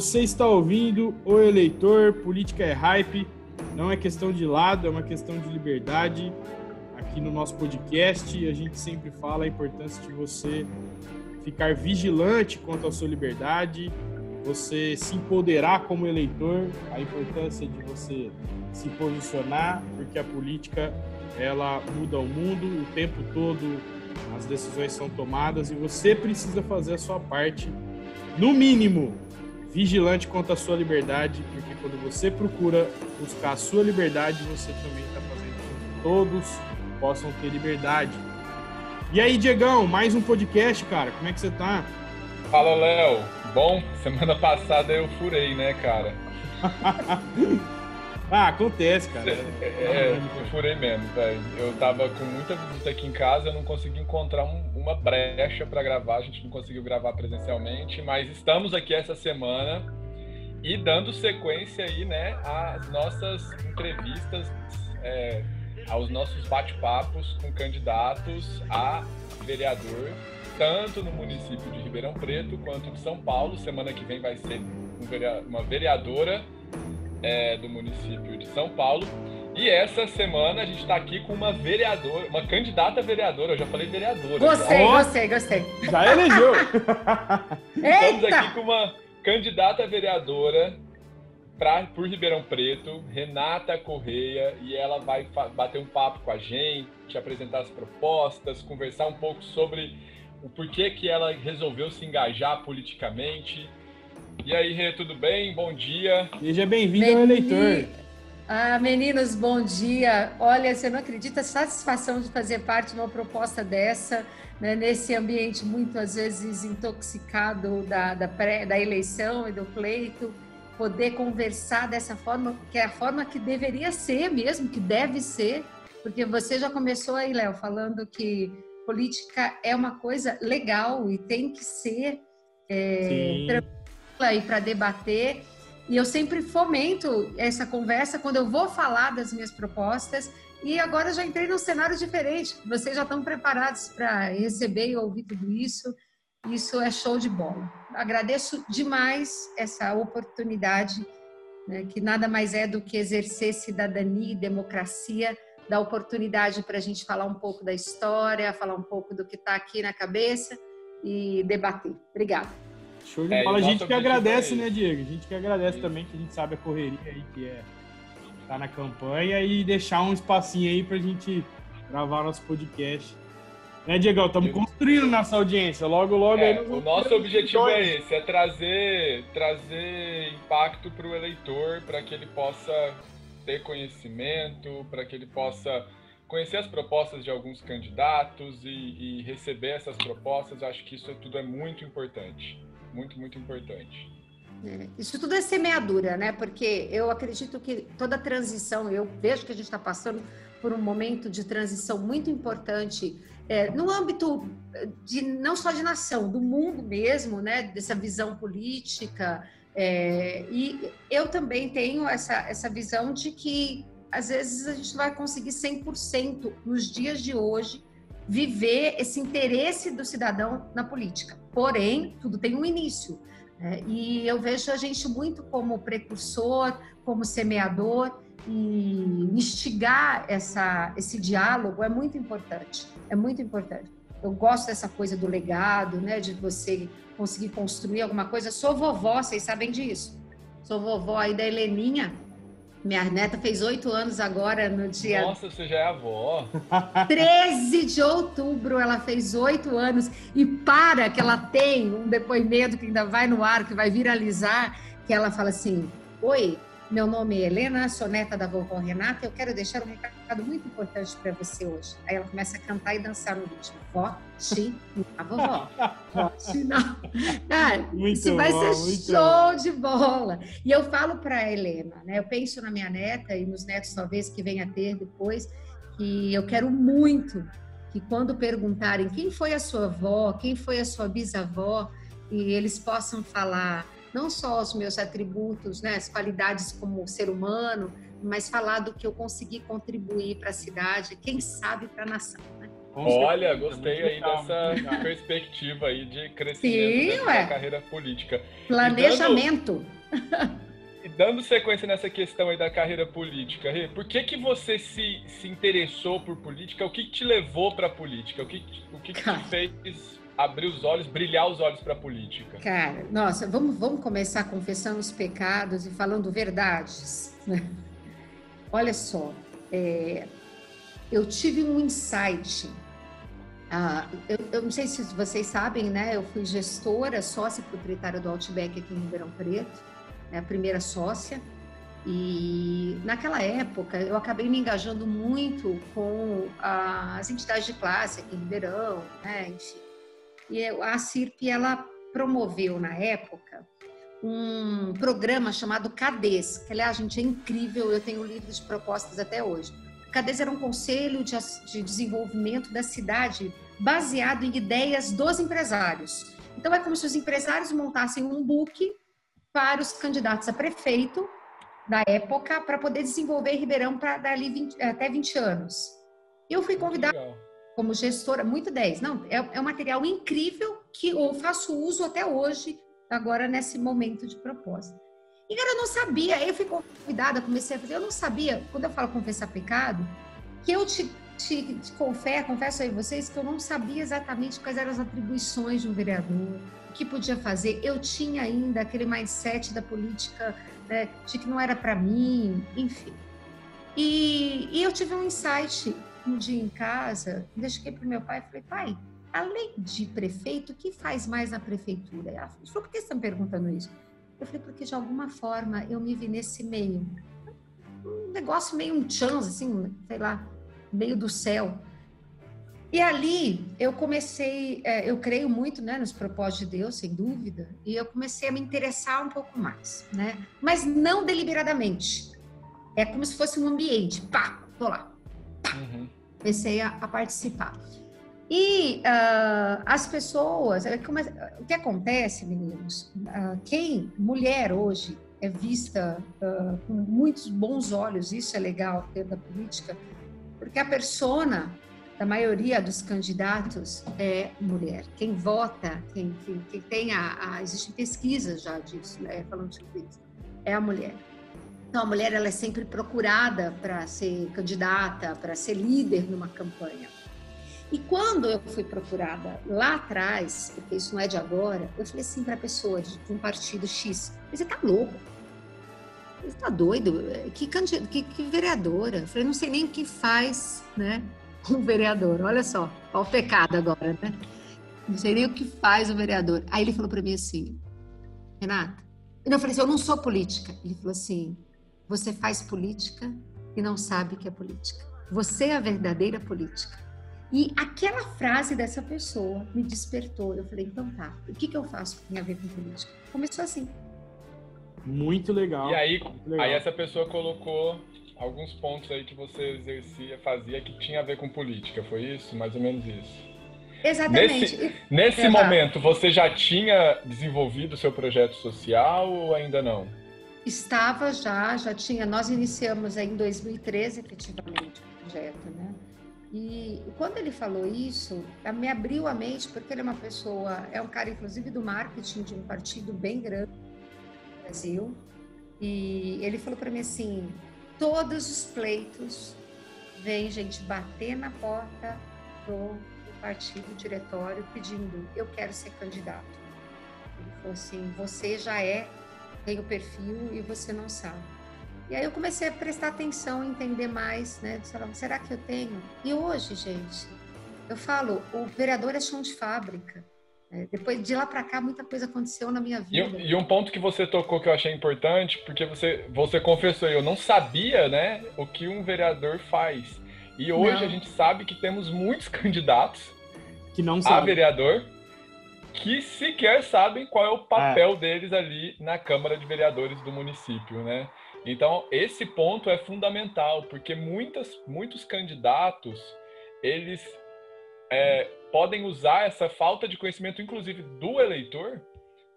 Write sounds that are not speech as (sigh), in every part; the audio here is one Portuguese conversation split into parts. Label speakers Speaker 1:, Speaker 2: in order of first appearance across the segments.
Speaker 1: você está ouvindo o eleitor, política é hype, não é questão de lado, é uma questão de liberdade. Aqui no nosso podcast, a gente sempre fala a importância de você ficar vigilante quanto à sua liberdade, você se empoderar como eleitor, a importância de você se posicionar, porque a política ela muda o mundo o tempo todo, as decisões são tomadas e você precisa fazer a sua parte, no mínimo, vigilante quanto à sua liberdade, porque quando você procura buscar a sua liberdade, você também está fazendo com que todos possam ter liberdade. E aí, Diegão, mais um podcast, cara. Como é que você tá?
Speaker 2: Fala, Léo. Bom, semana passada eu furei, né, cara? (laughs)
Speaker 1: ah, acontece, cara.
Speaker 2: É, é, eu furei mesmo, velho. Eu tava com muita visita aqui em casa, eu não consegui encontrar um, uma brecha para gravar, a gente não conseguiu gravar presencialmente, mas estamos aqui essa semana e dando sequência aí, né, às nossas entrevistas, é, aos nossos bate-papos com candidatos a vereador tanto no município de Ribeirão Preto quanto de São Paulo. Semana que vem vai ser uma vereadora é, do município de São Paulo. E essa semana a gente está aqui com uma vereadora, uma candidata vereadora. Eu já falei vereadora.
Speaker 3: Gostei, já. gostei, gostei.
Speaker 1: Já elegeu. (laughs)
Speaker 2: Estamos aqui com uma candidata vereadora pra, por Ribeirão Preto, Renata Correia, e ela vai bater um papo com a gente, apresentar as propostas, conversar um pouco sobre o porquê que ela resolveu se engajar politicamente. E aí, Rê, tudo bem? Bom dia.
Speaker 1: Seja bem-vindo ao eleitor.
Speaker 3: Ah, meninos, bom dia. Olha, você não acredita a satisfação de fazer parte de uma proposta dessa, né, nesse ambiente muitas vezes intoxicado da, da, pré, da eleição e do pleito, poder conversar dessa forma, que é a forma que deveria ser mesmo, que deve ser, porque você já começou aí, Léo, falando que política é uma coisa legal e tem que ser é, tranquila e para debater. E eu sempre fomento essa conversa quando eu vou falar das minhas propostas. E agora já entrei num cenário diferente. Vocês já estão preparados para receber e ouvir tudo isso. Isso é show de bola. Agradeço demais essa oportunidade, né, que nada mais é do que exercer cidadania e democracia dar oportunidade para a gente falar um pouco da história, falar um pouco do que está aqui na cabeça e debater. Obrigada.
Speaker 1: Show de é, bola. A gente que agradece, é né, Diego? A gente que agradece também, que a gente sabe a correria aí que é tá na campanha e deixar um espacinho aí para a gente gravar nosso podcast. Né, Diego? Estamos construindo nossa audiência. Logo, logo
Speaker 2: é, O nosso objetivo é esse, é trazer, trazer impacto para o eleitor, para que ele possa ter conhecimento, para que ele possa conhecer as propostas de alguns candidatos e, e, receber essas propostas. Acho que isso tudo é muito importante, muito, muito importante.
Speaker 3: É, isso tudo é semeadura, né? Porque eu acredito que toda transição, eu vejo que a gente está passando por um momento de transição muito importante é, no âmbito de não só de nação, do mundo mesmo, né? Dessa visão política, é, e eu também tenho essa, essa visão de que, às vezes, a gente vai conseguir 100% nos dias de hoje viver esse interesse do cidadão na política. Porém, tudo tem um início. Né? E eu vejo a gente muito como precursor, como semeador, e instigar essa, esse diálogo é muito importante. É muito importante. Eu gosto dessa coisa do legado, né, de você conseguir construir alguma coisa. Sou vovó, vocês sabem disso. Sou vovó aí da Heleninha. Minha neta fez oito anos agora no dia.
Speaker 2: Nossa, você já é avó. (laughs) (laughs)
Speaker 3: 13 de outubro ela fez oito anos. E para que ela tem um depoimento que ainda vai no ar, que vai viralizar, que ela fala assim: Oi, meu nome é Helena, sou neta da vovó Renata. Eu quero deixar um recado muito importante para você hoje. Aí ela começa a cantar e dançar no ritmo. Vote na vovó. Vote na. Cara, muito isso vai bom, ser show bom. de bola. E eu falo para a Helena, né? Eu penso na minha neta e nos netos talvez que venha a ter depois, que eu quero muito que quando perguntarem quem foi a sua avó, quem foi a sua bisavó, e eles possam falar não só os meus atributos, né, as qualidades como ser humano, mas falar do que eu consegui contribuir para a cidade, quem sabe para a nação. Né?
Speaker 2: Olha, gostei aí dessa perspectiva aí de crescimento Sim, da carreira política.
Speaker 3: Planejamento.
Speaker 2: E dando, (laughs) e dando, sequência nessa questão aí da carreira política, por que que você se, se interessou por política? O que, que te levou para a política? O que, o que, que te fez abrir os olhos, brilhar os olhos para a política?
Speaker 3: Cara, nossa, vamos, vamos começar confessando os pecados e falando verdades. Né? Olha só, é, eu tive um insight ah, eu, eu, não sei se vocês sabem, né? Eu fui gestora, sócia proprietária do Outback aqui em Ribeirão Preto, né, a primeira sócia. E naquela época eu acabei me engajando muito com as entidades de classe aqui em Ribeirão, né? Enfim. E a CIRP ela promoveu na época um programa chamado CADES, que aliás, gente, é incrível, eu tenho livros de propostas até hoje Cades era um conselho de, de desenvolvimento da cidade baseado em ideias dos empresários. Então, é como se os empresários montassem um book para os candidatos a prefeito da época para poder desenvolver Ribeirão para dali 20, até 20 anos. Eu fui convidada como gestora, muito 10. Não, é, é um material incrível que eu faço uso até hoje, agora nesse momento de proposta. E, cara, eu não sabia. Eu fui convidada, comecei a fazer. Eu não sabia, quando eu falo confessar pecado, que eu te, te, te confesso, confesso aí vocês, que eu não sabia exatamente quais eram as atribuições de um vereador, o que podia fazer. Eu tinha ainda aquele mindset da política né, de que não era para mim, enfim. E, e, eu tive um insight um dia em casa, deixei para o meu pai e falei, pai, além de prefeito, o que faz mais na prefeitura? Ela falou, por que você está me perguntando isso? Eu falei, porque de alguma forma eu me vi nesse meio. Um negócio meio um chance, assim, sei lá, meio do céu. E ali eu comecei, é, eu creio muito né, nos propósitos de Deus, sem dúvida, e eu comecei a me interessar um pouco mais, né? Mas não deliberadamente. É como se fosse um ambiente. Pá, tô lá. Pá. Uhum. Comecei a, a participar. E uh, as pessoas, é o que acontece, meninos? Uh, quem, mulher hoje, é vista uh, com muitos bons olhos, isso é legal dentro da política, porque a persona da maioria dos candidatos é mulher. Quem vota, quem, quem, quem tem a, a, Existem pesquisas já disso, né, falando sobre isso, é a mulher. Então, a mulher ela é sempre procurada para ser candidata, para ser líder numa campanha. E quando eu fui procurada lá atrás, porque isso não é de agora, eu falei assim para a pessoa de um partido X: você tá louco? Você tá doido? Que, que, que vereadora? Eu falei: não sei nem o que faz, né? (laughs) Um vereador. Olha só, olha o pecado agora, né? Não sei nem o que faz o vereador. Aí ele falou para mim assim: Renata, eu falei assim: eu não sou política. Ele falou assim: você faz política e não sabe que é política. Você é a verdadeira política. E aquela frase dessa pessoa me despertou. Eu falei, então tá, o que, que eu faço que tem a ver com política? Começou assim.
Speaker 1: Muito legal.
Speaker 2: E aí,
Speaker 1: legal.
Speaker 2: aí essa pessoa colocou alguns pontos aí que você exercia, fazia que tinha a ver com política. Foi isso? Mais ou menos isso.
Speaker 3: Exatamente.
Speaker 2: Nesse, nesse momento, você já tinha desenvolvido o seu projeto social ou ainda não?
Speaker 3: Estava já, já tinha. Nós iniciamos em 2013, efetivamente, o projeto, né? E quando ele falou isso, me abriu a mente, porque ele é uma pessoa, é um cara, inclusive, do marketing de um partido bem grande no Brasil. E ele falou para mim assim: todos os pleitos vem gente bater na porta do, do partido diretório pedindo, eu quero ser candidato. Ele falou assim: você já é, tem o perfil e você não sabe. E aí eu comecei a prestar atenção, entender mais, né? Será que eu tenho? E hoje, gente, eu falo, o vereador é chão de fábrica. Né? Depois de lá para cá, muita coisa aconteceu na minha vida.
Speaker 2: E, e, um ponto que você tocou que eu achei importante, porque você, você confessou, eu não sabia, né, o que um vereador faz. E hoje não. a gente sabe que temos muitos (laughs) candidatos
Speaker 1: que não
Speaker 2: a vereador que sequer sabem qual é o papel é. deles ali na Câmara de Vereadores do município, né? Então, esse ponto é fundamental, porque muitas, muitos candidatos, eles é, podem usar essa falta de conhecimento, inclusive do eleitor,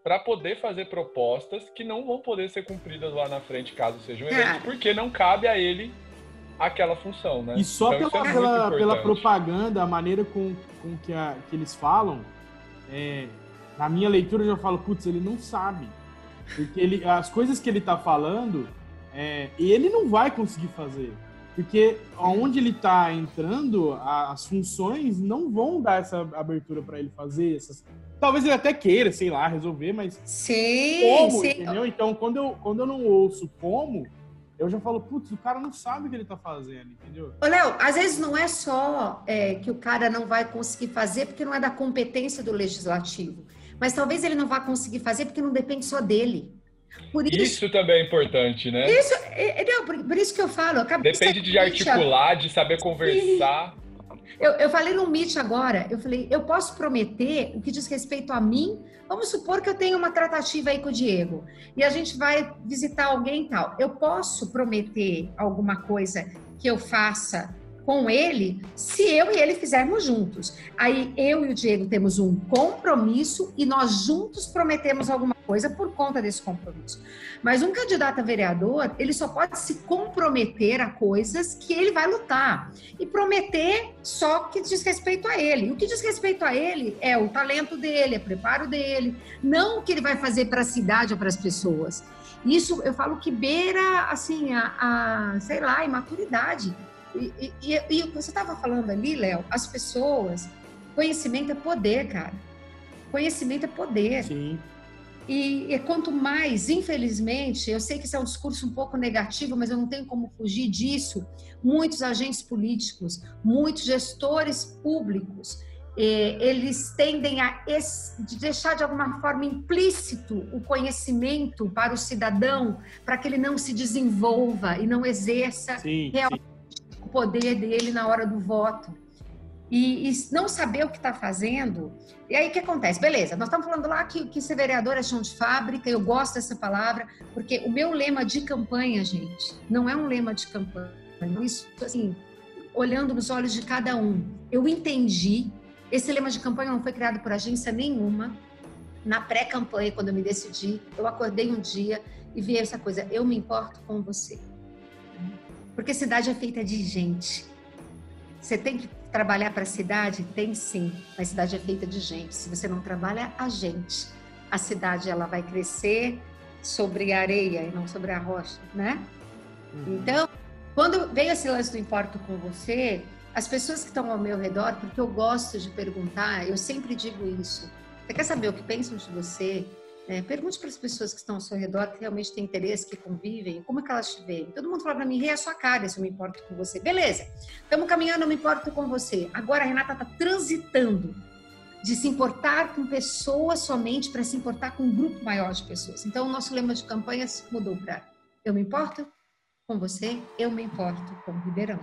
Speaker 2: para poder fazer propostas que não vão poder ser cumpridas lá na frente, caso sejam eleitos, porque não cabe a ele aquela função, né?
Speaker 1: E só então, pela, é pela, pela, propaganda, a maneira com, com que, a, que eles falam, é, na minha leitura eu já falo, putz, ele não sabe. Porque ele, as coisas que ele está falando, é, ele não vai conseguir fazer. Porque onde ele está entrando, as funções não vão dar essa abertura para ele fazer essas. Talvez ele até queira, sei lá, resolver, mas.
Speaker 3: Sim,
Speaker 1: como,
Speaker 3: sim.
Speaker 1: entendeu? Então, quando eu, quando eu não ouço como, eu já falo, putz, o cara não sabe o que ele está fazendo, entendeu?
Speaker 3: Ô, Léo, às vezes não é só é, que o cara não vai conseguir fazer porque não é da competência do legislativo, mas talvez ele não vá conseguir fazer porque não depende só dele.
Speaker 2: Por isso, isso também é importante, né?
Speaker 3: Isso, é, é, não, por, por, isso que eu falo. Eu
Speaker 2: Depende de articular, de saber conversar.
Speaker 3: Eu, eu falei no Meet agora, eu falei, eu posso prometer o que diz respeito a mim. Vamos supor que eu tenho uma tratativa aí com o Diego e a gente vai visitar alguém e tal. Eu posso prometer alguma coisa que eu faça com ele se eu e ele fizermos juntos. Aí eu e o Diego temos um compromisso e nós juntos prometemos alguma coisa por conta desse compromisso. Mas um candidato a vereador, ele só pode se comprometer a coisas que ele vai lutar e prometer só que diz respeito a ele. O que diz respeito a ele é o talento dele, é o preparo dele, não o que ele vai fazer para a cidade ou para as pessoas. Isso eu falo que beira assim a, a sei lá, imaturidade e, você estava falando ali, Léo, as pessoas, conhecimento é poder, cara. Conhecimento é poder.
Speaker 1: Sim.
Speaker 3: E, e, quanto mais, infelizmente, eu sei que isso é um discurso um pouco negativo, mas eu não tenho como fugir disso. Muitos agentes políticos, muitos gestores públicos, eh, eles tendem a deixar de alguma forma implícito o conhecimento para o cidadão, para que ele não se desenvolva e não exerça
Speaker 1: sim,
Speaker 3: realmente poder dele na hora do voto. E, e não saber o que está fazendo. E aí o que acontece? Beleza, nós estamos falando lá que, que ser vereador é chão de fábrica, eu gosto dessa palavra, porque o meu lema de campanha, gente, não é um lema de campanha. Isso, assim, olhando nos olhos de cada um. Eu entendi, esse lema de campanha não foi criado por agência nenhuma. Na pré-campanha, quando eu me decidi, eu acordei um dia e vi essa coisa, eu me importo com você. Porque cidade é feita de gente. Você tem que trabalhar para a cidade? Tem sim, mas cidade é feita de gente. Se você não trabalha a gente, a cidade ela vai crescer sobre a areia e não sobre a rocha, né? Uhum. Então, quando veio esse lance do Importo com você, as pessoas que estão ao meu redor, porque eu gosto de perguntar, eu sempre digo isso. Você quer saber o que pensam de você? É, pergunte para as pessoas que estão ao seu redor, que realmente têm interesse, que convivem, como é que elas te veem. Todo mundo fala para mim, é a sua cara, se eu me importo com você. Beleza, estamos caminhando, eu me importo com você. Agora a Renata está transitando de se importar com pessoas somente para se importar com um grupo maior de pessoas. Então, o nosso lema de campanha mudou para eu me importo com você, eu me importo com o Ribeirão.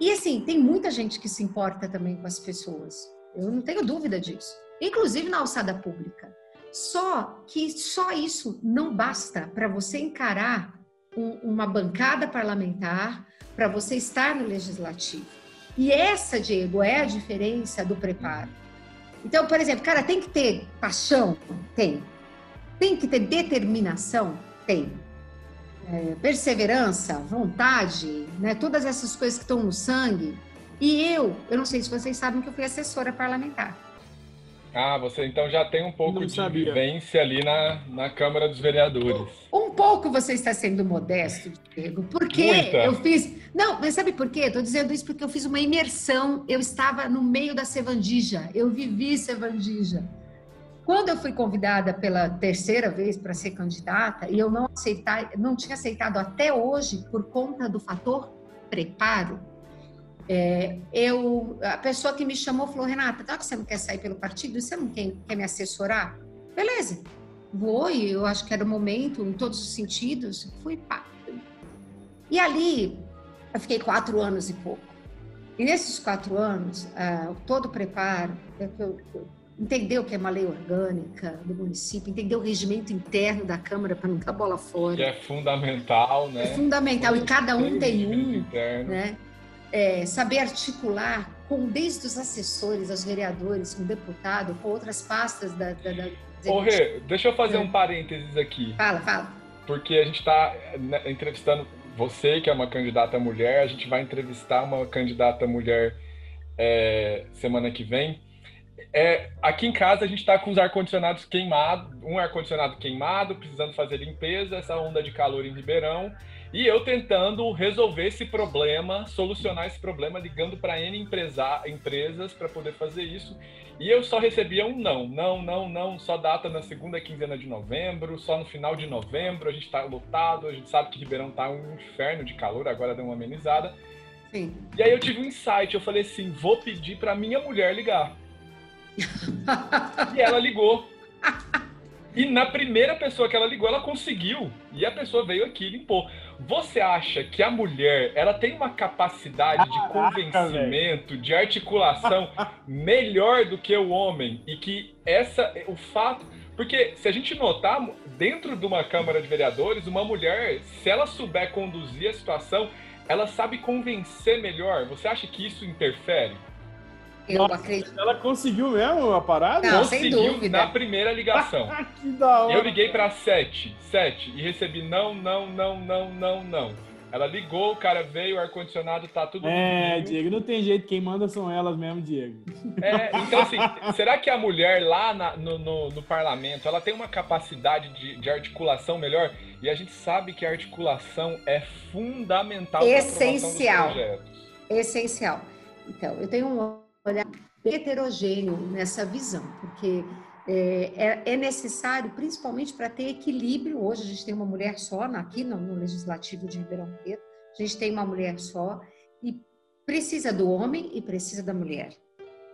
Speaker 3: E assim, tem muita gente que se importa também com as pessoas. Eu não tenho dúvida disso. Inclusive na alçada pública. Só que só isso não basta para você encarar um, uma bancada parlamentar, para você estar no legislativo. E essa, Diego, é a diferença do preparo. Então, por exemplo, cara, tem que ter paixão? Tem. Tem que ter determinação? Tem. É, perseverança, vontade, né? todas essas coisas que estão no sangue. E eu, eu não sei se vocês sabem que eu fui assessora parlamentar.
Speaker 2: Ah, você então já tem um pouco Não de sabia. vivência ali na, na Câmara dos Vereadores.
Speaker 3: Um, um pouco você está sendo modesto, Diego, porque Muita. eu fiz. Não, mas sabe por quê? Estou dizendo isso porque eu fiz uma imersão. Eu estava no meio da Sevandija, eu vivi Sevandija. Quando eu fui convidada pela terceira vez para ser candidata, e eu não aceitar, não tinha aceitado até hoje por conta do fator preparo, é, eu, a pessoa que me chamou falou, Renata, tá que você não quer sair pelo partido? Você não quer, quer me assessorar? Beleza, vou e eu acho que era o momento, em todos os sentidos, fui pá. E ali, eu fiquei quatro anos e pouco. E nesses quatro anos, uh, todo o preparo, eu, entender o que é uma lei orgânica do município, entender o regimento interno da Câmara para não dar bola fora.
Speaker 2: Que é fundamental, né?
Speaker 3: É fundamental, e cada um tem um, interno. né? É, saber articular com desde os assessores, os vereadores, com o deputado, com outras pastas da. da, da
Speaker 2: Ô, Rê, deixa eu fazer é. um parênteses aqui.
Speaker 3: Fala, fala.
Speaker 2: Porque a gente está né, entrevistando você que é uma candidata mulher, a gente vai entrevistar uma candidata mulher é, semana que vem. É, aqui em casa a gente está com os ar-condicionados queimados, um ar-condicionado queimado, precisando fazer limpeza, essa onda de calor em Ribeirão, e eu tentando resolver esse problema, solucionar esse problema, ligando para N empresa, empresas para poder fazer isso. E eu só recebia um não, não, não, não, só data na segunda quinzena de novembro, só no final de novembro, a gente está lotado, a gente sabe que Ribeirão está um inferno de calor, agora deu uma amenizada. Sim. E aí eu tive um insight, eu falei assim, vou pedir para minha mulher ligar. (laughs) e ela ligou. E na primeira pessoa que ela ligou, ela conseguiu. E a pessoa veio aqui e limpou. Você acha que a mulher ela tem uma capacidade de convencimento, véio. de articulação (laughs) melhor do que o homem? E que essa, o fato. Porque se a gente notar, dentro de uma Câmara de Vereadores, uma mulher, se ela souber conduzir a situação, ela sabe convencer melhor. Você acha que isso interfere?
Speaker 1: Eu Nossa, acredito. Ela conseguiu mesmo a parada?
Speaker 3: Não, conseguiu sem dúvida.
Speaker 2: na primeira ligação. (laughs) que da hora. Eu liguei para sete, sete e recebi não, não, não, não, não, não. Ela ligou, o cara veio, o ar-condicionado tá tudo.
Speaker 1: É, Diego, não tem jeito, quem manda são elas mesmo, Diego.
Speaker 2: É, então assim, será que a mulher lá na, no, no, no, parlamento, ela tem uma capacidade de, de, articulação melhor? E a gente sabe que a articulação é fundamental
Speaker 3: Essencial. Essencial. Então, eu tenho um olhar heterogêneo nessa visão, porque é, é, é necessário, principalmente para ter equilíbrio. Hoje a gente tem uma mulher só aqui no, no Legislativo de Ribeirão Preto, a gente tem uma mulher só e precisa do homem e precisa da mulher.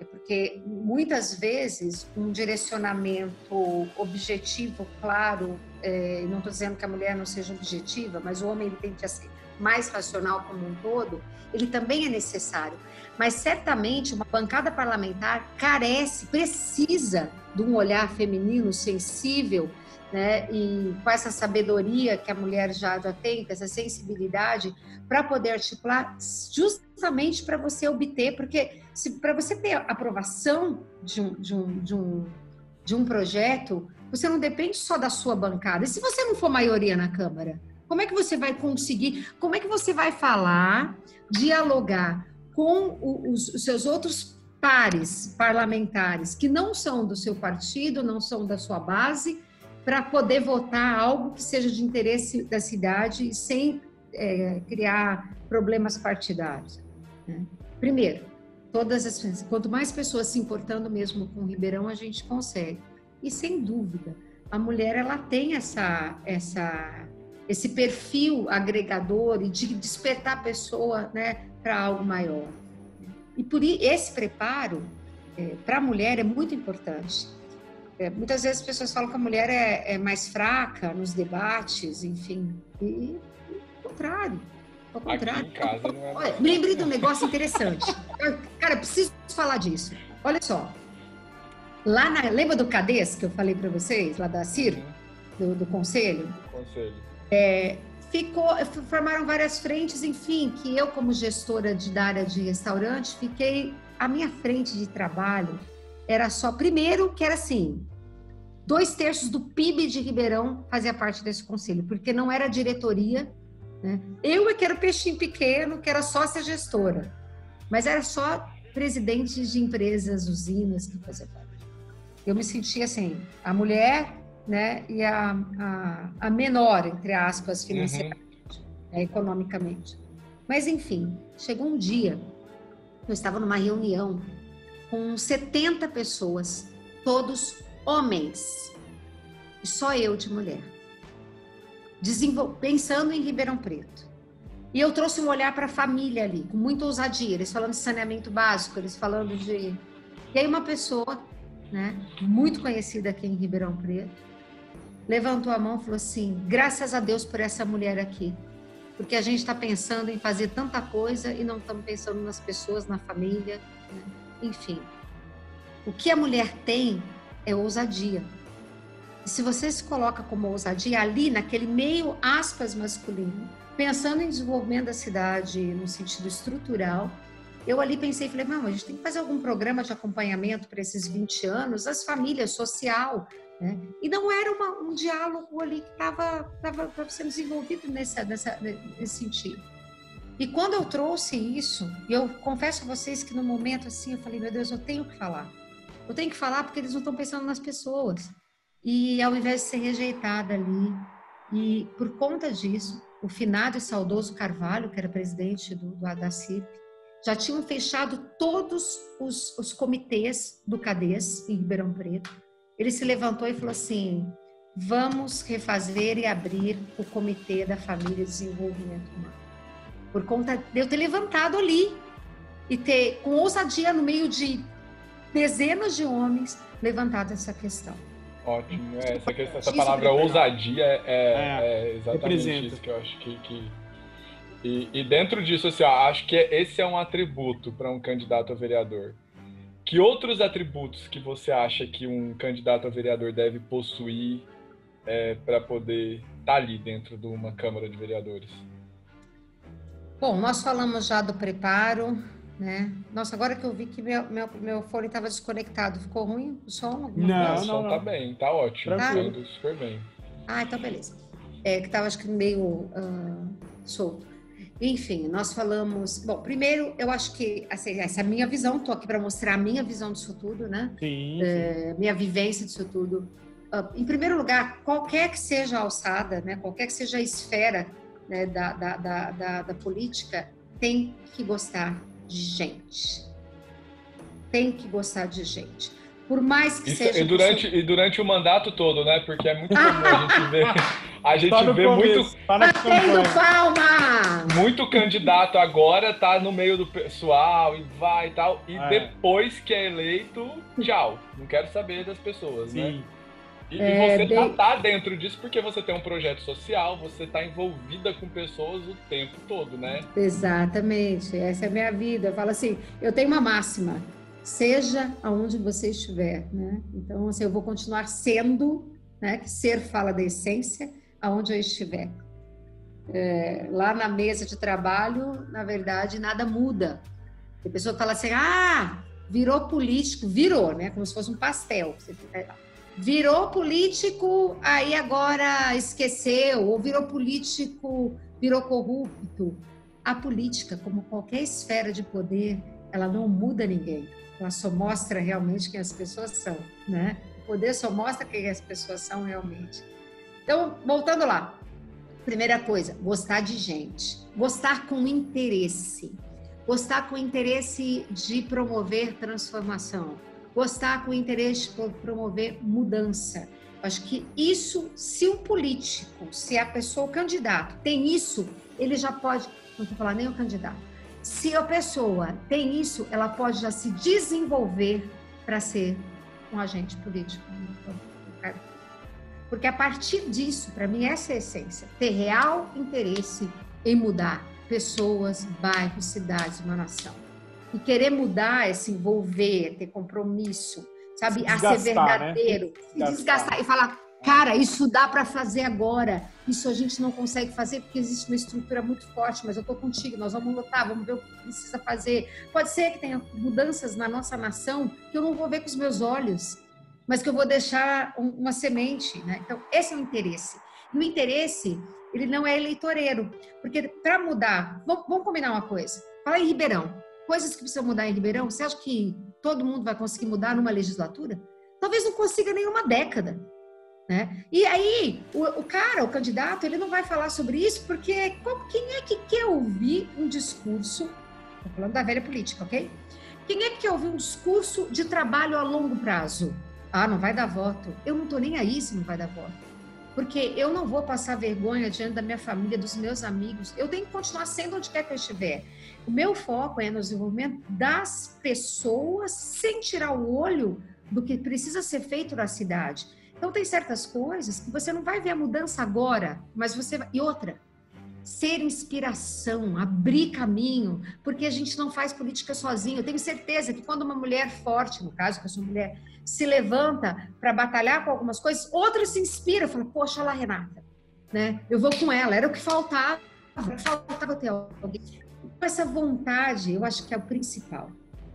Speaker 3: É porque muitas vezes um direcionamento objetivo, claro, é, não estou dizendo que a mulher não seja objetiva, mas o homem ele tem que ser mais racional como um todo, ele também é necessário mas certamente uma bancada parlamentar carece, precisa de um olhar feminino sensível, né, e com essa sabedoria que a mulher já, já tem, essa sensibilidade, para poder articular justamente para você obter, porque para você ter aprovação de um, de, um, de, um, de um projeto, você não depende só da sua bancada. E se você não for maioria na Câmara, como é que você vai conseguir, como é que você vai falar, dialogar com os, os seus outros pares parlamentares que não são do seu partido, não são da sua base, para poder votar algo que seja de interesse da cidade sem é, criar problemas partidários. Né? Primeiro, todas as quanto mais pessoas se importando mesmo com o Ribeirão, a gente consegue. E sem dúvida, a mulher ela tem essa essa esse perfil agregador e de despertar a pessoa, né, para algo maior. E por esse preparo é, para a mulher é muito importante. É, muitas vezes as pessoas falam que a mulher é, é mais fraca nos debates, enfim, e, ao contrário. Ao contrário. É Olha, me lembrei de um negócio interessante. (laughs) Cara, preciso falar disso. Olha só. Lá na. Lembra do CADES que eu falei para vocês, lá da CIR, do, do conselho?
Speaker 2: Conselho.
Speaker 3: É, ficou, formaram várias frentes, enfim, que eu como gestora de, da área de restaurante, fiquei a minha frente de trabalho era só primeiro que era assim, dois terços do PIB de Ribeirão fazia parte desse conselho, porque não era diretoria, né? Eu é que era peixinho pequeno, que era sócia gestora, mas era só presidentes de empresas, usinas que faziam parte. Eu me sentia assim, a mulher né, e a, a, a menor, entre aspas, financeiramente, uhum. né, economicamente. Mas, enfim, chegou um dia, eu estava numa reunião com 70 pessoas, todos homens, e só eu de mulher, pensando em Ribeirão Preto. E eu trouxe um olhar para a família ali, com muita ousadia, eles falando de saneamento básico, eles falando de. E aí, uma pessoa, né, muito conhecida aqui em Ribeirão Preto, levantou a mão e falou assim: graças a Deus por essa mulher aqui. Porque a gente está pensando em fazer tanta coisa e não estamos pensando nas pessoas, na família, né? enfim. O que a mulher tem é ousadia. E se você se coloca como ousadia ali, naquele meio aspas masculino, pensando em desenvolvimento da cidade no sentido estrutural, eu ali pensei, falei, não, a gente tem que fazer algum programa de acompanhamento para esses 20 anos, as famílias, social, Né? E não era uma, um diálogo ali que estava sendo desenvolvido nessa, nessa, nesse sentido. E quando eu trouxe isso, e eu confesso a vocês que no momento assim, eu falei, meu Deus, eu tenho que falar. Eu tenho que falar porque eles não estão pensando nas pessoas. E ao invés de ser rejeitada ali, e por conta disso, o finado e saudoso Carvalho, que era presidente do, do da CIP, já tinham fechado todos os, os comitês do CADES em Ribeirão Preto. Ele se levantou e falou assim: vamos refazer e abrir o Comitê da Família e Desenvolvimento Humano. Por conta de eu ter levantado ali e ter, com ousadia, no meio de dezenas de homens, levantado essa questão.
Speaker 2: Ótimo. É, essa, questão, essa palavra ousadia é, é, é exatamente representa. isso que eu acho que. que... E, e, dentro disso, assim, ó, acho que esse é um atributo para um candidato a vereador. Que outros atributos que você acha que um candidato a vereador deve possuir é, para poder estar tá ali dentro de uma Câmara de Vereadores?
Speaker 3: Bom, nós falamos já do preparo, né? Nossa, agora que eu vi que meu, meu, meu fone estava desconectado, ficou ruim o som?
Speaker 2: Não, não, o som não, tá bem, tá ótimo, tá super bem.
Speaker 3: Ah, então beleza. É que estava acho que meio uh, solto. Enfim, nós falamos. Bom, primeiro, eu acho que assim, essa é a minha visão, estou aqui para mostrar a minha visão disso tudo, né?
Speaker 1: Sim.
Speaker 3: É, minha vivência disso tudo. Uh, em primeiro lugar, qualquer que seja a alçada, né, qualquer que seja a esfera né, da, da, da, da, da política, tem que gostar de gente. Tem que gostar de gente. Por mais que Isso, seja.
Speaker 2: E durante, e durante o mandato todo, né? Porque é muito comum a gente ver. (laughs) A gente tá vê começo, muito.
Speaker 3: Tá Batendo palma!
Speaker 2: Muito candidato agora tá no meio do pessoal e vai e tal. E é. depois que é eleito, tchau. Não quero saber das pessoas, né? Sim. né? E, é, você bem... tá dentro disso porque você tem um projeto social, você está envolvida com pessoas o tempo todo, né?
Speaker 3: Exatamente, essa é a minha vida. Eu falo assim, eu tenho uma máxima, seja aonde você estiver, né? Então, assim, eu vou continuar sendo, né? Que ser fala da essência, aonde eu estiver. É, lá na mesa de trabalho, na verdade, nada muda. A pessoa fala assim, ah, virou político, virou, né? Como se fosse um pastel. Virou político, aí agora esqueceu, ou virou político, virou corrupto. A política, como qualquer esfera de poder, ela não muda ninguém. Ela só mostra realmente quem as pessoas são, né? O poder só mostra quem as pessoas são realmente. Então, voltando lá. Primeira coisa, gostar de gente. Gostar com interesse. Gostar com interesse de promover transformação gostar com interesse por promover mudança. Acho que isso, se o político, se a pessoa, o candidato tem isso, ele já pode, não vou falar nem o candidato, se a pessoa tem isso, ela pode já se desenvolver para ser um agente político. Porque a partir disso, para mim, essa é a essência: ter real interesse em mudar pessoas, bairros, cidades, uma nação e querer mudar é se envolver, ter compromisso, sabe? a ser né? verdadeiro, né? se desgastar. desgastar e falar, cara, isso dá para fazer agora. Isso a gente não consegue fazer porque existe uma estrutura muito forte, mas eu tô contigo, nós vamos lutar, vamos ver o que precisa fazer. Pode ser que tenha mudanças na nossa nação que eu não vou ver com os meus olhos, mas que eu vou deixar uma semente, né? Então, esse é o interesse. E o interesse, ele não é eleitoreiro, porque para mudar, vamos, vamos combinar uma coisa. Fala em Ribeirão coisas que precisam mudar em Ribeirão, você acha que todo mundo vai conseguir mudar numa legislatura? Talvez não consiga nenhuma década. Né? E aí, o, o, cara, o candidato, ele não vai falar sobre isso porque quem é que quer ouvir um discurso? Estou falando da velha política, ok? Quem é que quer ouvir um discurso de trabalho a longo prazo? Ah, não vai dar voto. Eu não estou nem aí se não vai dar voto porque eu não vou passar vergonha diante da minha família, dos meus amigos. Eu tenho que continuar sendo onde quer que eu estiver. O meu foco é no desenvolvimento das pessoas, sem tirar o olho do que precisa ser feito na cidade. Então, tem certas coisas que você não vai ver a mudança agora, mas você vai... E outra, ser inspiração, abrir caminho, porque a gente não faz política sozinho. Eu tenho certeza que quando uma mulher forte, no caso que eu sou mulher, se levanta para batalhar com algumas coisas, outras se inspiram, falam, poxa lá, Renata, né? Eu vou com ela, era o que faltava, faltava ter alguém. Essa vontade, eu acho que é o principal.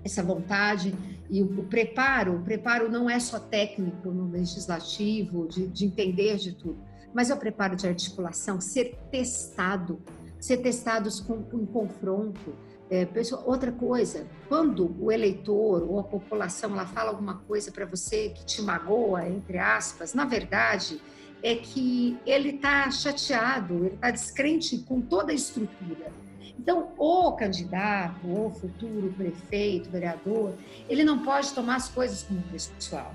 Speaker 3: Essa vontade e o, preparo. O preparo não é só técnico no legislativo, de, de entender de tudo, mas é o preparo de articulação, ser testado, ser testados com, em confronto. É, pessoa, outra coisa, quando o eleitor ou a população ela fala alguma coisa para você que te magoa, entre aspas, na verdade é que ele está chateado, ele está descrente com toda a estrutura então, o candidato, o futuro prefeito, vereador, ele não pode tomar as coisas como pessoal.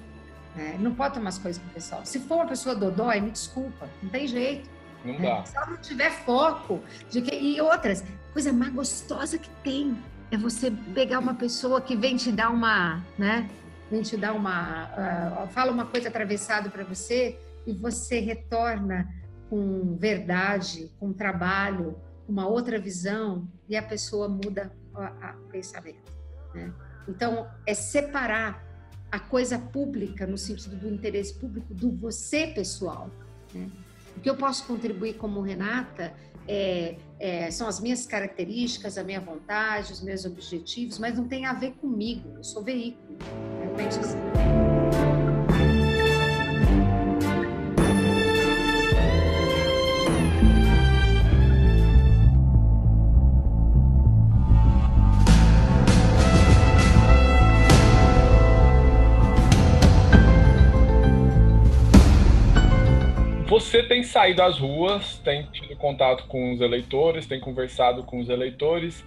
Speaker 3: Né? Não pode tomar as coisas como pessoal. Se for uma pessoa dodói, me desculpa, não tem jeito.
Speaker 2: Não dá.
Speaker 3: É, se ela não tiver foco de que, e outras, coisa mais gostosa que tem é você pegar uma pessoa que vem te dar uma, né? Vem te dar uma, uh, fala uma coisa atravessada para você e você retorna com verdade, com trabalho, uma outra visão e a pessoa muda o pensamento. Né? Então, é separar a coisa pública, no sentido do interesse público, do você pessoal. Né? O que eu posso contribuir como Renata é, é, são as minhas características, a minha vontade, os meus objetivos, mas não tem a ver comigo, eu sou veículo. Assim.
Speaker 2: Você tem saído às ruas, tem tido contato com os eleitores, tem conversado com os eleitores.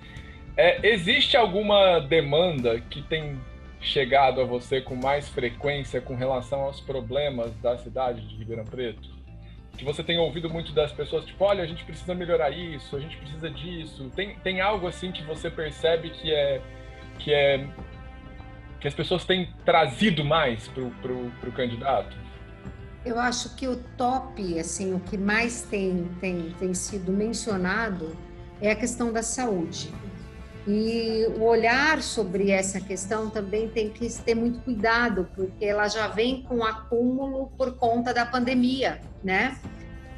Speaker 2: É, existe alguma demanda que tem chegado a você com mais frequência com relação aos problemas da cidade de Ribeirão Preto? Que você tem ouvido muito das pessoas, tipo, olha, a gente precisa melhorar isso, a gente precisa disso. Tem, tem algo assim que você percebe que é que é que as pessoas têm trazido mais para o candidato?
Speaker 3: Eu acho que o top, assim, o que mais tem, tem, tem sido mencionado é a questão da saúde. E o olhar sobre essa questão também tem que ter muito cuidado, porque ela já vem com acúmulo por conta da pandemia, né?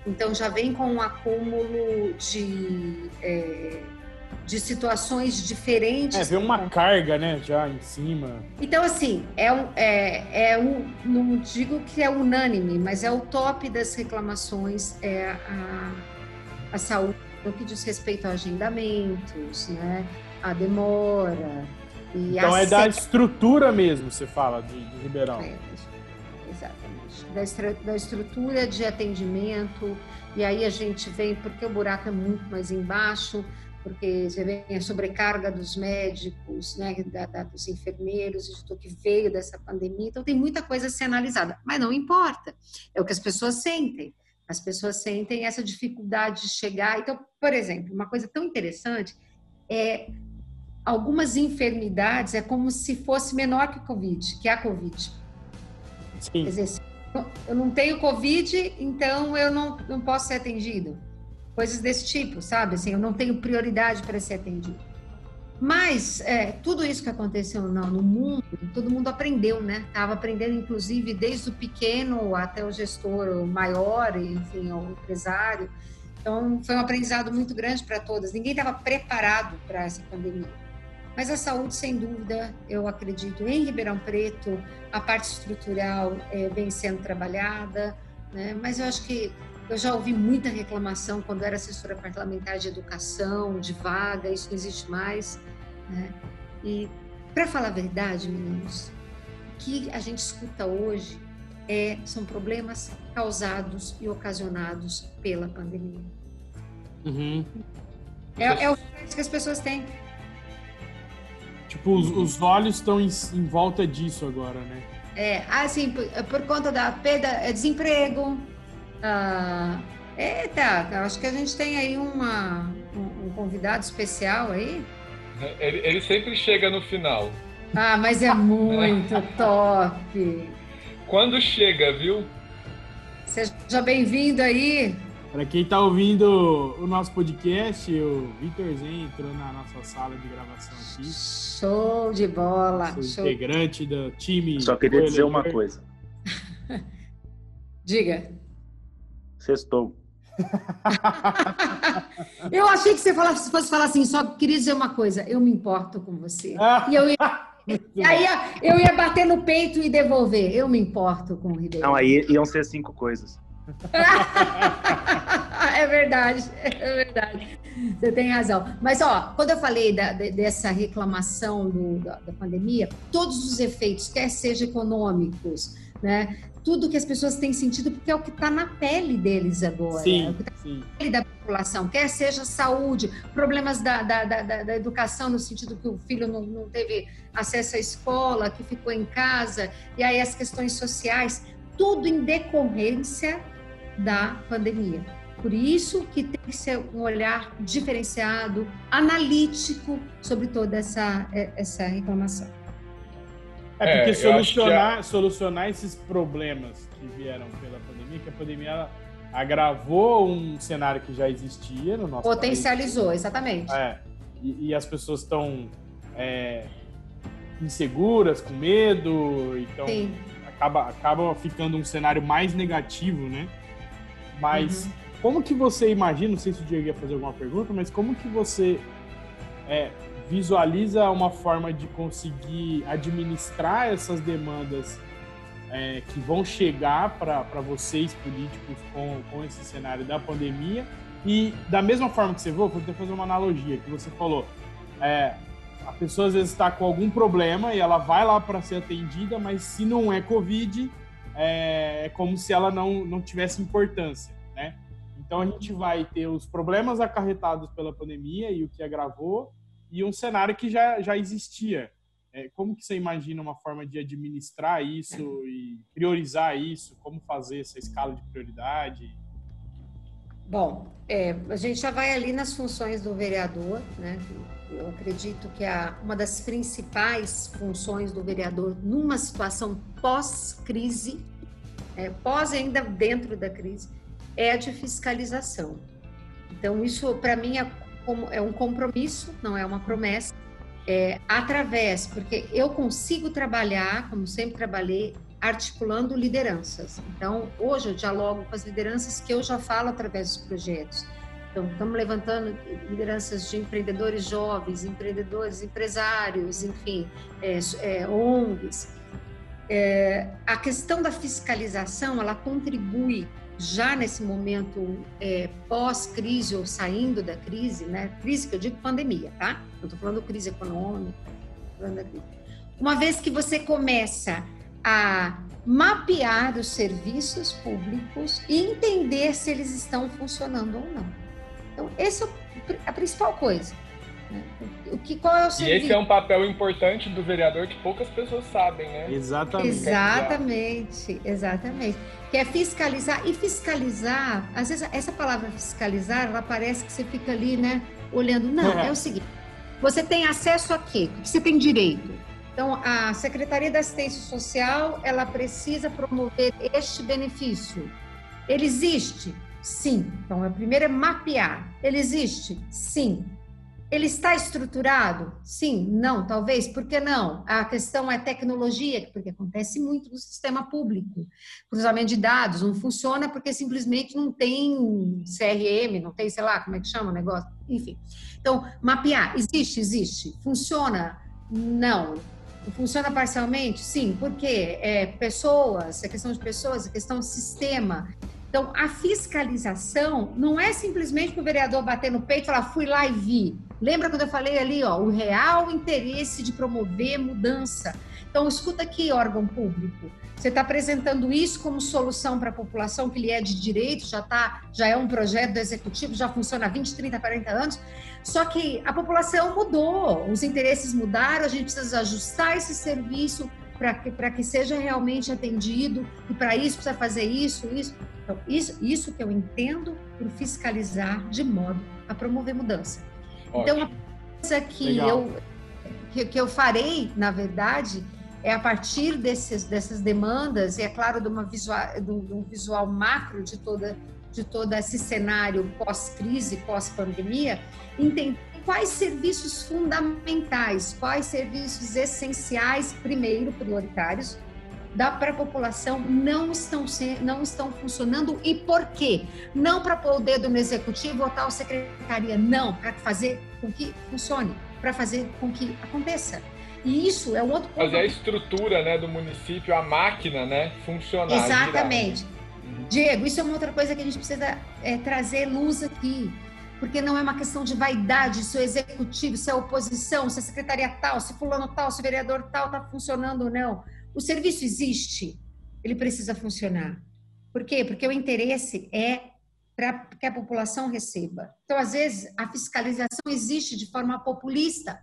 Speaker 3: Então já vem com um acúmulo de é, de situações diferentes.
Speaker 1: É, vê uma carga, né, já em cima.
Speaker 3: Então, assim, é um, é, é um, não digo que é unânime, mas é o top das reclamações, é a, a saúde no que diz respeito a agendamentos, né, a demora.
Speaker 1: E então, a é da estrutura mesmo, você fala, de, de Ribeirão. É,
Speaker 3: exatamente. Da, da estrutura de atendimento, e aí a gente vem, porque o buraco é muito mais embaixo, porque você vê a sobrecarga dos médicos, né, da, da, dos enfermeiros, de tudo que veio dessa pandemia. Então, tem muita coisa a ser analisada, mas não importa. É o que as pessoas sentem. As pessoas sentem essa dificuldade de chegar. Então, por exemplo, uma coisa tão interessante é algumas enfermidades é como se fosse menor que o Covid, que é a Covid. Sim. Quer dizer, eu não tenho Covid, então eu não, não posso ser atendido coisas desse tipo, sabe? Assim, eu não tenho prioridade para ser atendido. Mas é, tudo isso que aconteceu no, no, mundo, todo mundo aprendeu, né? Estava aprendendo, inclusive, desde o pequeno até o gestor o maior, enfim, o empresário. Então, foi um aprendizado muito grande para todas. Ninguém estava preparado para essa pandemia. Mas a saúde, sem dúvida, eu acredito em Ribeirão Preto, a parte estrutural é, vem sendo trabalhada, né? mas eu acho que eu já ouvi muita reclamação quando era assessora parlamentar de educação, de vaga, isso não existe mais. Né? E, para falar a verdade, meninos, o que a gente escuta hoje é, são problemas causados e ocasionados pela pandemia.
Speaker 1: Uhum.
Speaker 3: É, é, o que as pessoas têm.
Speaker 1: Tipo, os, os olhos estão em, em, volta disso agora, né?
Speaker 3: É, assim, por, por conta da perda, é desemprego, ah, eita, acho que a gente tem aí uma, um, um convidado especial aí.
Speaker 2: Ele, ele, sempre chega no final.
Speaker 3: Ah, mas é muito (laughs) top.
Speaker 2: Quando chega, viu?
Speaker 3: Seja bem-vindo aí.
Speaker 1: Para quem está ouvindo o nosso podcast, o Vitor Zen entrou na nossa sala de gravação aqui.
Speaker 3: Show de bola.
Speaker 1: Show. integrante do time.
Speaker 4: Só queria dizer uma coisa. (laughs)
Speaker 3: Diga.
Speaker 4: Sextou. (laughs)
Speaker 3: eu achei que você falasse, fosse falar assim, só queria dizer uma coisa, eu me importo com você. e eu ia, (laughs) aí eu ia bater no peito e devolver. Eu me importo com o Ribeiro.
Speaker 4: Não, aí iam ser cinco coisas. (laughs)
Speaker 3: é verdade, é verdade. Você tem razão. Mas, ó, quando eu falei da, dessa reclamação do, da, da, pandemia, todos os efeitos, quer sejam econômicos, né? Tudo que as pessoas têm sentido, porque é o que está na pele deles agora.
Speaker 1: Sim,
Speaker 3: é o que tá
Speaker 1: sim.
Speaker 3: na pele da população, quer seja saúde, problemas da, da, da, da educação, no sentido que o filho não, não teve acesso à escola, que ficou em casa, e aí as questões sociais, tudo em decorrência da pandemia. Por isso que tem que ser um olhar diferenciado, analítico sobre toda essa, é, essa reclamação.
Speaker 1: É porque é, solucionar, solucionar esses problemas que vieram pela pandemia, que a pandemia agravou um cenário que já existia no nosso
Speaker 3: Potencializou,
Speaker 1: país.
Speaker 3: exatamente.
Speaker 1: É, e, e as pessoas estão é, inseguras, com medo, então acaba, acaba ficando um cenário mais negativo, né? Mas uhum. como que você imagina, não sei se o Diego ia fazer alguma pergunta, mas como que você é, visualiza uma forma de conseguir administrar essas demandas é, que vão chegar para vocês políticos com, com esse cenário da pandemia e da mesma forma que você vou, vou fazer uma analogia que você falou, é, a pessoa às vezes está com algum problema e ela vai lá para ser atendida, mas se não é Covid, é, é como se ela não, não tivesse importância, né? Então a gente vai ter os problemas acarretados pela pandemia e o que agravou e um cenário que já, já existia. É, como que você imagina uma forma de administrar isso e priorizar isso? Como fazer essa escala de prioridade?
Speaker 3: Bom, é, a gente já vai ali nas funções do vereador, né? Eu acredito que a, uma das principais funções do vereador numa situação pós-crise, é, pós ainda dentro da crise, é a de fiscalização. Então, isso para mim é, é, um compromisso, não é uma promessa, é, através, porque eu consigo trabalhar, como sempre trabalhei, articulando lideranças. Então, hoje eu dialogo com as lideranças que eu já falo através dos projetos. Então, estamos levantando lideranças de empreendedores jovens, empreendedores, empresários, enfim, é, é, ONGs. É, a questão da fiscalização, ela contribui já nesse momento é, pós-crise ou saindo da crise, né? Crise que eu digo pandemia, tá? Não estou falando crise econômica, falando crise. Uma vez que você começa a mapear os serviços públicos e entender se eles estão funcionando ou não. Então, essa é a principal coisa. O que, qual é o
Speaker 2: serviço? E esse é um papel importante do vereador que poucas pessoas sabem, né?
Speaker 1: Exatamente.
Speaker 3: Exatamente, exatamente. Que é fiscalizar. E fiscalizar, às vezes essa palavra fiscalizar, ela parece que você fica ali, né, olhando. Não, é, é o seguinte: você tem acesso a quê? O que você tem direito? Então, a Secretaria da Assistência Social, ela precisa promover este benefício. Ele existe? Sim. Então, a primeira é mapear. Ele existe? Sim. Ele está estruturado? Sim. Não, talvez. Por que não? A questão é tecnologia, porque acontece muito no sistema público. Cruzamento de dados não funciona porque simplesmente não tem CRM, não tem, sei lá, como é que chama o negócio? Enfim. Então, mapear. Existe? Existe. Funciona? Não. Funciona parcialmente? Sim. Por quê? É pessoas, é questão de pessoas, é questão de sistema. Então, a fiscalização não é simplesmente para o vereador bater no peito e falar, fui lá e vi. Lembra quando eu falei ali, ó, o real interesse de promover mudança. Então, escuta aqui, órgão público. Você está apresentando isso como solução para a população que lhe é de direito, já, tá, já é um projeto do executivo, já funciona há 20, 30, 40 anos. Só que a população mudou, os interesses mudaram, a gente precisa ajustar esse serviço para que, que seja realmente atendido, e para isso precisa fazer isso, isso. Então, isso, isso que eu entendo por fiscalizar de modo a promover mudança. Então, uma coisa que eu, que, eu farei, na verdade, é a partir desses, dessas demandas, e é claro, de, uma visual, de um visual macro de toda de todo esse cenário pós-crise, pós-pandemia, entender quais serviços fundamentais, quais serviços essenciais, primeiro, prioritários, para a população não estão, não estão funcionando e por quê? Não para pôr o dedo no executivo ou tal secretaria, não, para fazer com que funcione, para fazer com que aconteça. E isso é um outro
Speaker 2: ponto. Fazer a estrutura né, do município, a máquina, né, funcionar.
Speaker 3: Exatamente. Uhum. Diego, isso é uma outra coisa que a gente precisa é, trazer luz aqui. Porque não é uma questão de vaidade, se o executivo, se a oposição, se a secretaria tal, se fulano tal, se o vereador tal está funcionando ou não. O serviço existe, ele precisa funcionar. Por quê? Porque o interesse é para que a população receba. Então, às vezes, a fiscalização existe de forma populista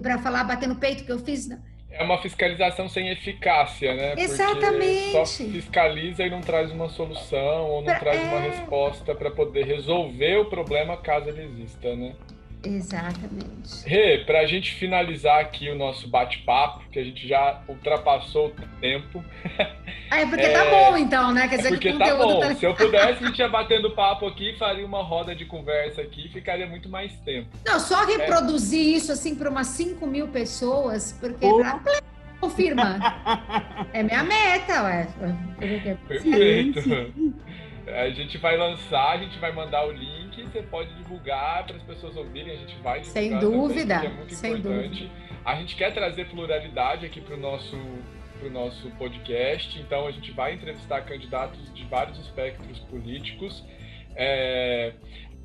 Speaker 3: para falar, bater no peito que eu fiz.
Speaker 2: É uma fiscalização sem eficácia, né?
Speaker 3: Exatamente.
Speaker 2: Porque só fiscaliza e não traz uma solução ou não pra, traz é... uma resposta para poder resolver o problema caso ele exista, né?
Speaker 3: Exatamente.
Speaker 2: Rê, para a gente finalizar aqui o nosso bate-papo, que a gente já ultrapassou o tempo.
Speaker 3: Ah, é porque tá é... tá bom então, né? Quer
Speaker 2: dizer é porque que o tá bom. Tá... Se eu pudesse, a gente ia batendo papo aqui, faria uma roda de conversa aqui, ficaria muito mais tempo.
Speaker 3: Não, só reproduzir é. isso assim para umas 5 mil pessoas, porque oh. pra... confirma. é minha meta, ué.
Speaker 2: Perfeito. A gente vai lançar, a gente vai mandar o link, você pode divulgar para as pessoas ouvirem, a gente vai divulgar.
Speaker 3: Sem dúvida.
Speaker 2: Também, é muito
Speaker 3: sem
Speaker 2: importante.
Speaker 3: Dúvida.
Speaker 2: A gente quer trazer pluralidade aqui para o nosso para o nosso podcast. Então, a gente vai entrevistar candidatos de vários espectros políticos. É,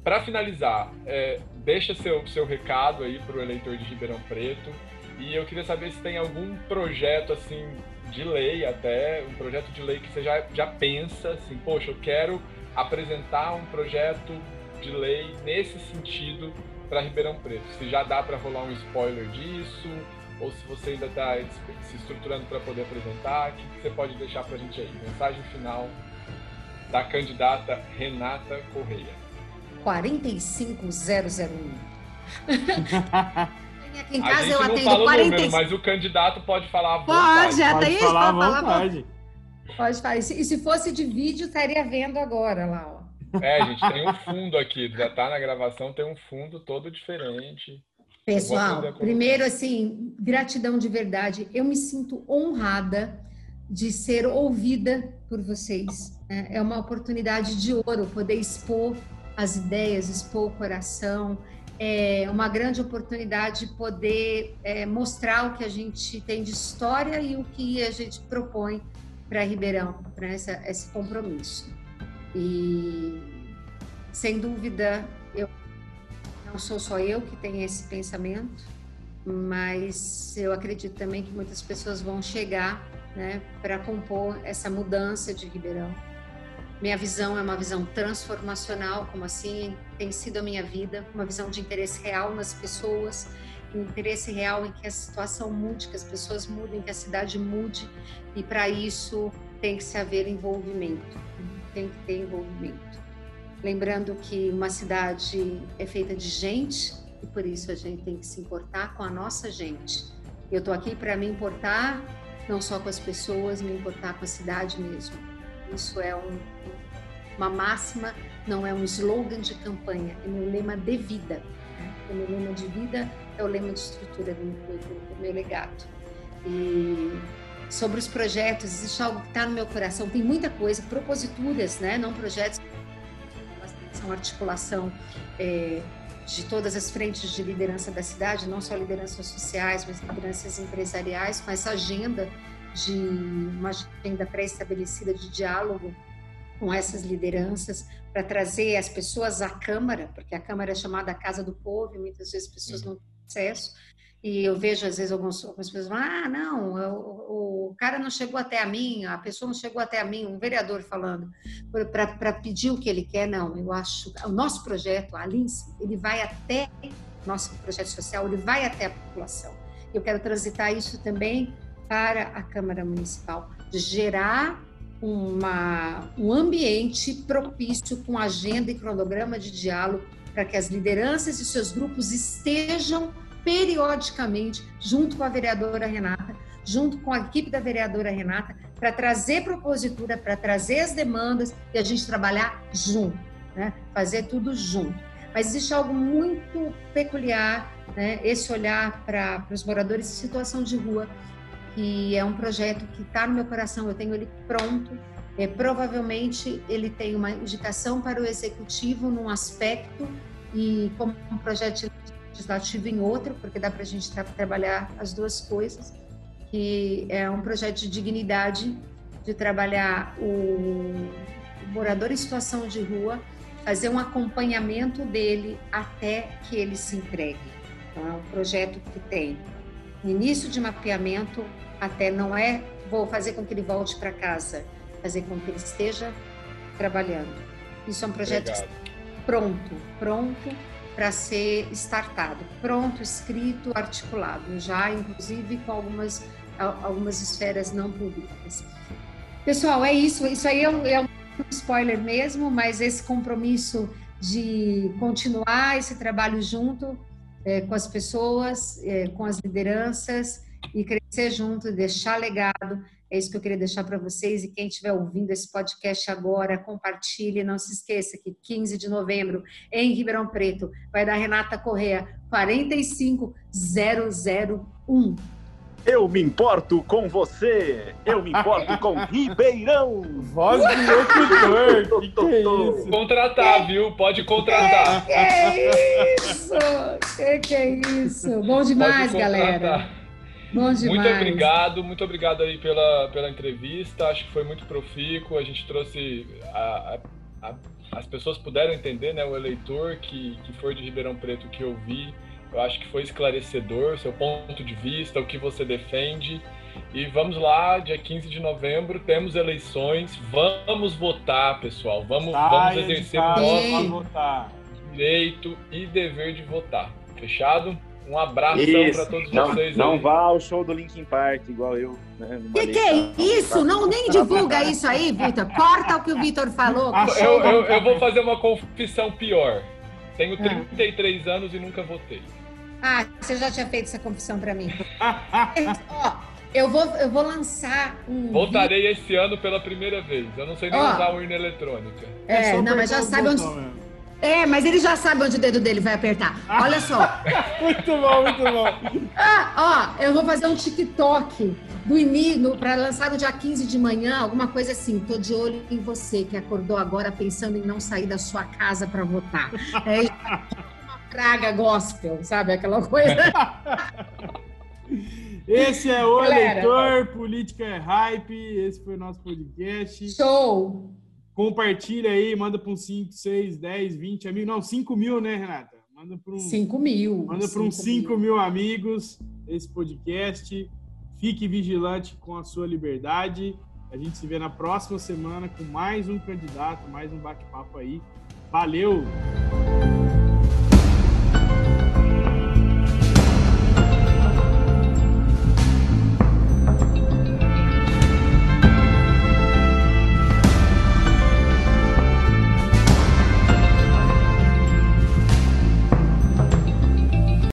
Speaker 2: para finalizar, é, deixa seu, seu recado aí para o eleitor de Ribeirão Preto. E eu queria saber se tem algum projeto assim de lei até, um projeto de lei que você já, já pensa assim, poxa, eu quero apresentar um projeto de lei nesse sentido para Ribeirão Preto. Se já dá para rolar um spoiler disso, ou se você ainda está se estruturando para poder apresentar, o que, você pode deixar para a gente aí? Mensagem final da candidata Renata Correia.
Speaker 3: 45001.
Speaker 2: Aqui (laughs) em casa eu atendo 40... número, mas o candidato pode falar
Speaker 3: Pode, até
Speaker 1: pode
Speaker 3: isso,
Speaker 1: falar à vontade.
Speaker 3: Pode falar. E se fosse de vídeo, estaria vendo agora lá, ó.
Speaker 2: É, gente, tem um fundo aqui, já tá na gravação, tem um fundo todo diferente.
Speaker 3: Pessoal, primeiro, assim, gratidão de verdade. Eu me sinto honrada de ser ouvida por vocês. Né? É uma oportunidade de ouro poder expor as ideias, expor o coração. É uma grande oportunidade poder é, mostrar o que a gente tem de história e o que a gente propõe para Ribeirão, para esse compromisso. E, sem dúvida, eu não sou só eu que tenho esse pensamento, mas eu acredito também que muitas pessoas vão chegar né, para compor essa mudança de Ribeirão. Minha visão é uma visão transformacional, como assim tem sido a minha vida, uma visão de interesse real nas pessoas, interesse real em que a situação mude, que as pessoas mudem, que a cidade mude, e para isso tem que se haver envolvimento, tem que ter envolvimento. Lembrando que uma cidade é feita de gente e por isso a gente tem que se importar com a nossa gente. Eu estou aqui para me importar não só com as pessoas, me importar com a cidade mesmo. Isso é um, uma máxima, não é um slogan de campanha, é meu lema de vida. Né? O meu lema de vida é o lema de estrutura do, do, do meu legado. E sobre os projetos, existe algo que está no meu coração. Tem muita coisa, proposituras, né? não projetos uma articulação é, de todas as frentes de liderança da cidade, não só lideranças sociais, mas lideranças empresariais, com essa agenda de uma agenda pré-estabelecida de diálogo com essas lideranças para trazer as pessoas à Câmara, porque a Câmara é chamada a Casa do Povo e muitas vezes as pessoas uhum. não têm acesso. E eu vejo, às vezes, algumas, algumas pessoas falam, ah, não, o, o, cara não chegou até a mim, a pessoa não chegou até a mim, um vereador falando, para pedir o que ele quer. Não, eu acho, o nosso projeto, a Lince, ele vai até, nosso projeto social, ele vai até a população. Eu quero transitar isso também para a Câmara Municipal, gerar uma, um ambiente propício com agenda e cronograma de diálogo para que as lideranças e seus grupos estejam periodicamente, junto com a vereadora Renata, junto com a equipe da vereadora Renata, para trazer propositura, para trazer as demandas e a gente trabalhar junto, né? fazer tudo junto. Mas existe algo muito peculiar, né? esse olhar para os moradores em situação de rua, que é um projeto que está no meu coração, eu tenho ele pronto. É, provavelmente ele tem uma indicação para o executivo num aspecto e como um projeto legislativo em outro, porque dá para a gente tra trabalhar as duas coisas, que é um projeto de dignidade, de trabalhar o morador em situação de rua, fazer um acompanhamento dele até que ele se entregue. Então, é um projeto que tem início de mapeamento até não é vou fazer com que ele volte para casa, fazer com que ele esteja trabalhando. Isso é um projeto pronto, pronto para ser startado, pronto, escrito, articulado, já inclusive com algumas algumas esferas não públicas. Pessoal, é isso. Isso aí é um, é um spoiler mesmo, mas esse compromisso de continuar esse trabalho junto é, com as pessoas, é, com as lideranças e crescer junto, deixar legado. É isso que eu queria deixar para vocês. E quem estiver ouvindo esse podcast agora, compartilhe. Não se esqueça que 15 de novembro, em Ribeirão Preto, vai dar Renata Correa 45001.
Speaker 4: Eu me importo com você. Eu me importo com (laughs) Ribeirão.
Speaker 1: Voz de locutor. (laughs) que, que é isso?
Speaker 2: Contratar, viu? Pode contratar.
Speaker 3: Que, que é isso? Que que é isso? (laughs) Bom demais, galera. Bom demais.
Speaker 2: Muito obrigado, muito obrigado aí pela, pela entrevista. Acho que foi muito profícuo. A gente trouxe a, a, a, as pessoas puderam entender, né? O eleitor que, que foi de Ribeirão Preto que eu vi eu acho que foi esclarecedor, seu ponto de vista, o que você defende. E vamos lá, dia 15 de novembro, temos eleições. Vamos votar, pessoal. Vamos, vamos exercer o nosso direito e dever de votar. Fechado? Um abraço para todos
Speaker 4: não,
Speaker 2: vocês.
Speaker 4: Não aí. vá ao show do Linkin Park, igual eu.
Speaker 3: Né, que que é isso? Não, nem divulga isso aí, Vitor. Corta o que o Vitor falou.
Speaker 2: Eu, eu, eu, vou fazer uma confissão pior. Tenho 33 ah. anos e nunca votei.
Speaker 3: Ah, você já tinha feito essa confissão para mim. Ó, eu vou, eu vou lançar um.
Speaker 2: Voltarei esse ano pela primeira vez. Eu não sei nem Ó, usar urna eletrônica.
Speaker 3: É, é não, mas já sabe onde. É, mas ele já sabe onde o dedo dele vai apertar. Olha só. (laughs)
Speaker 1: muito bom, muito bom.
Speaker 3: Ah, ó, eu vou fazer um TikTok do início para lançar no dia 15 de manhã, alguma coisa assim. Tô de olho em você que acordou agora pensando em não sair da sua casa para votar. É praga gospel, sabe? Aquela coisa. (laughs)
Speaker 1: Esse é o Galera, Eleitor, Política é Hype. Esse foi o nosso podcast.
Speaker 3: Show!
Speaker 1: Compartilha aí, manda para uns 5, 6, 10, 20 amigos. Não, 5 mil, né, Renata?
Speaker 3: Manda para uns 5 mil.
Speaker 1: Manda para uns 5 mil. mil amigos esse podcast. Fique vigilante com a sua liberdade. A gente se vê na próxima semana com mais um candidato, mais um bate-papo aí. Valeu!